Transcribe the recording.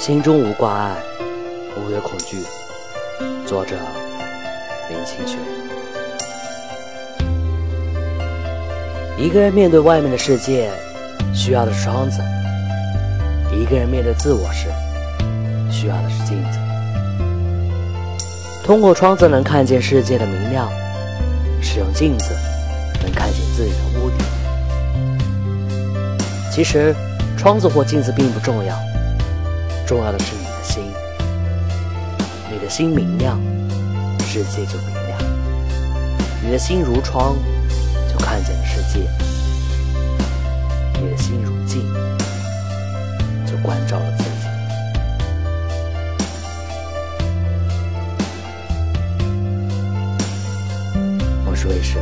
心中无挂碍，无有恐惧。作者：林清玄。一个人面对外面的世界，需要的是窗子；一个人面对自我时，需要的是镜子。通过窗子能看见世界的明亮，使用镜子能看见自己的污点。其实，窗子或镜子并不重要。重要的是你的心，你的心明亮，世界就明亮；你的心如窗，就看见了世界；你的心如镜，就关照了自己。我是卫士。